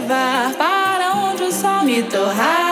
levar para onde o sol me torrar.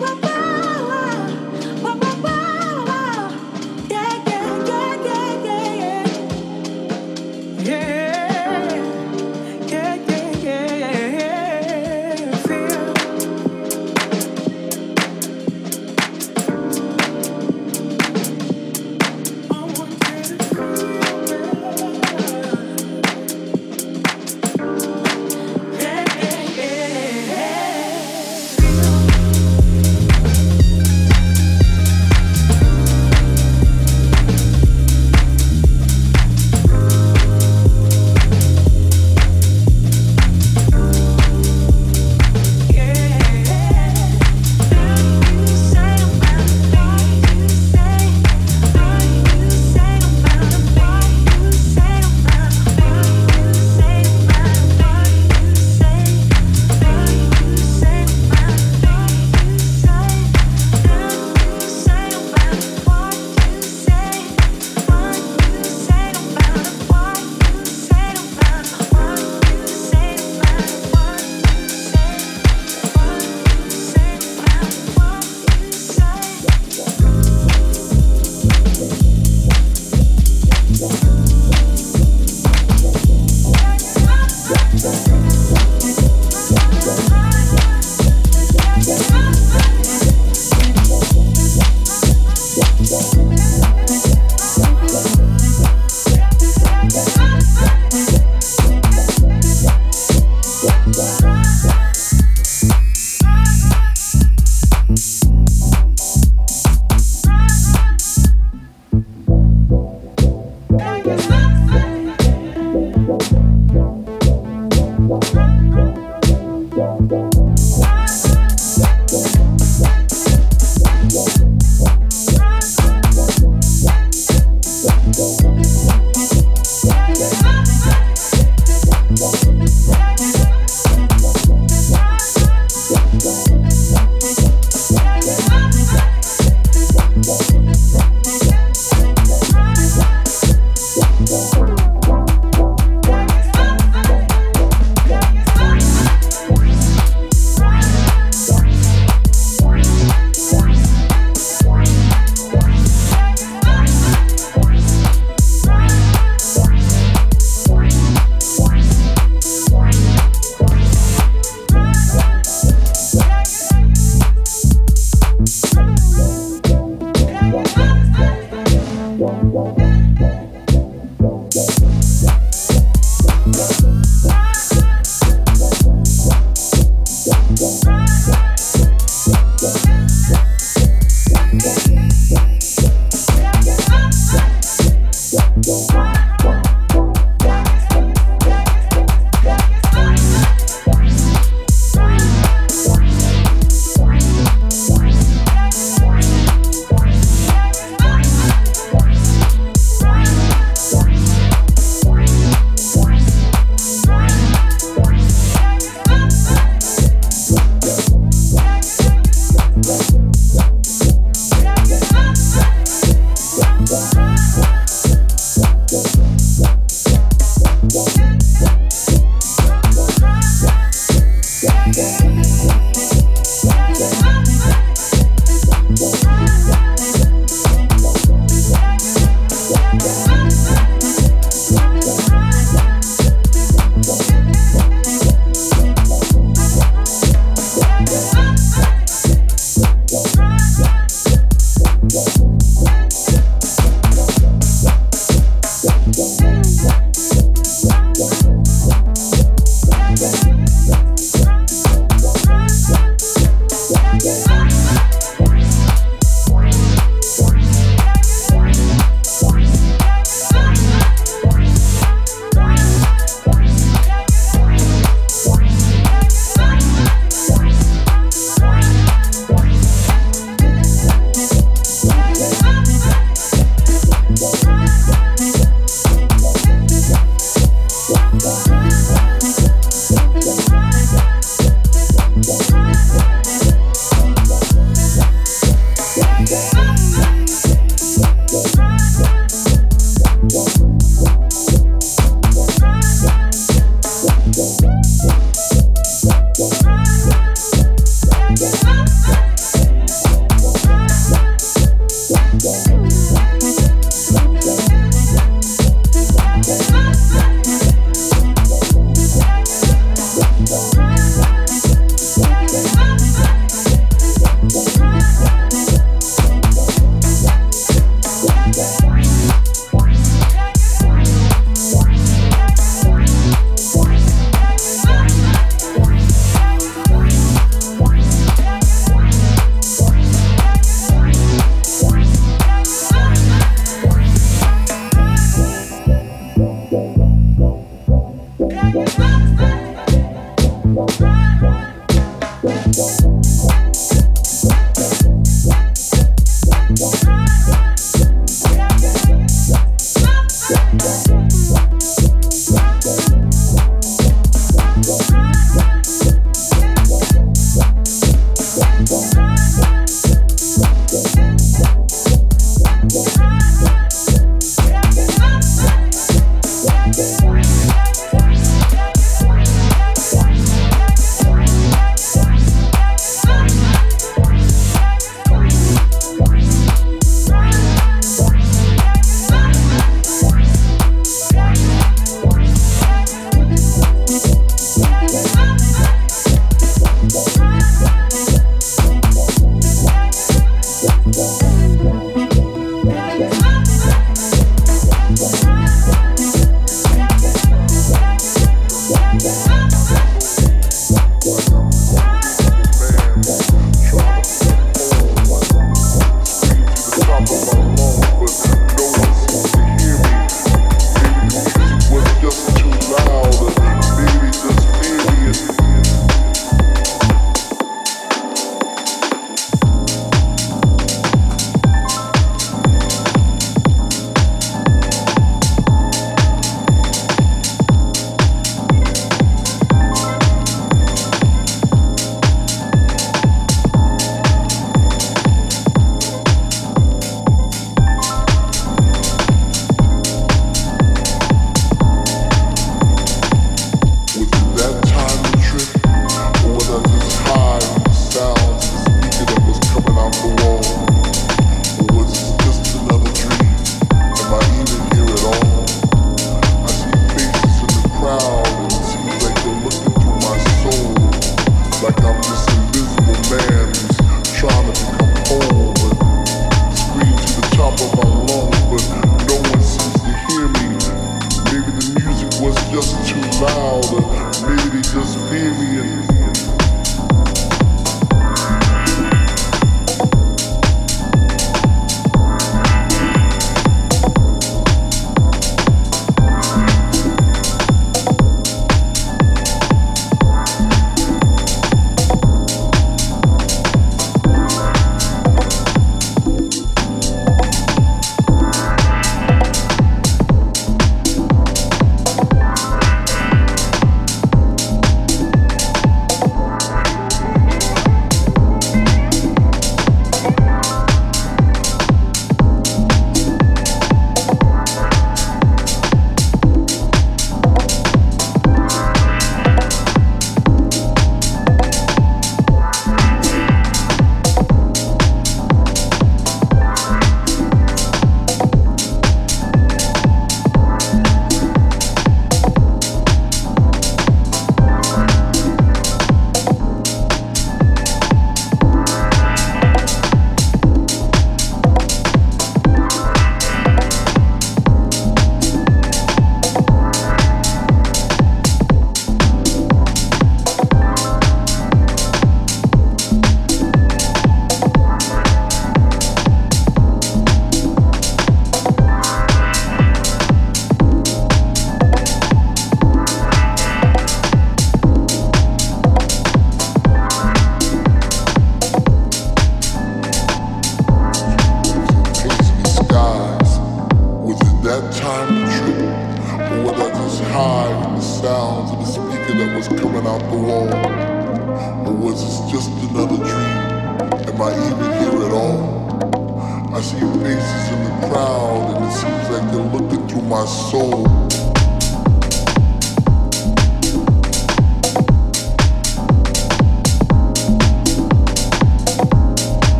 Bye-bye.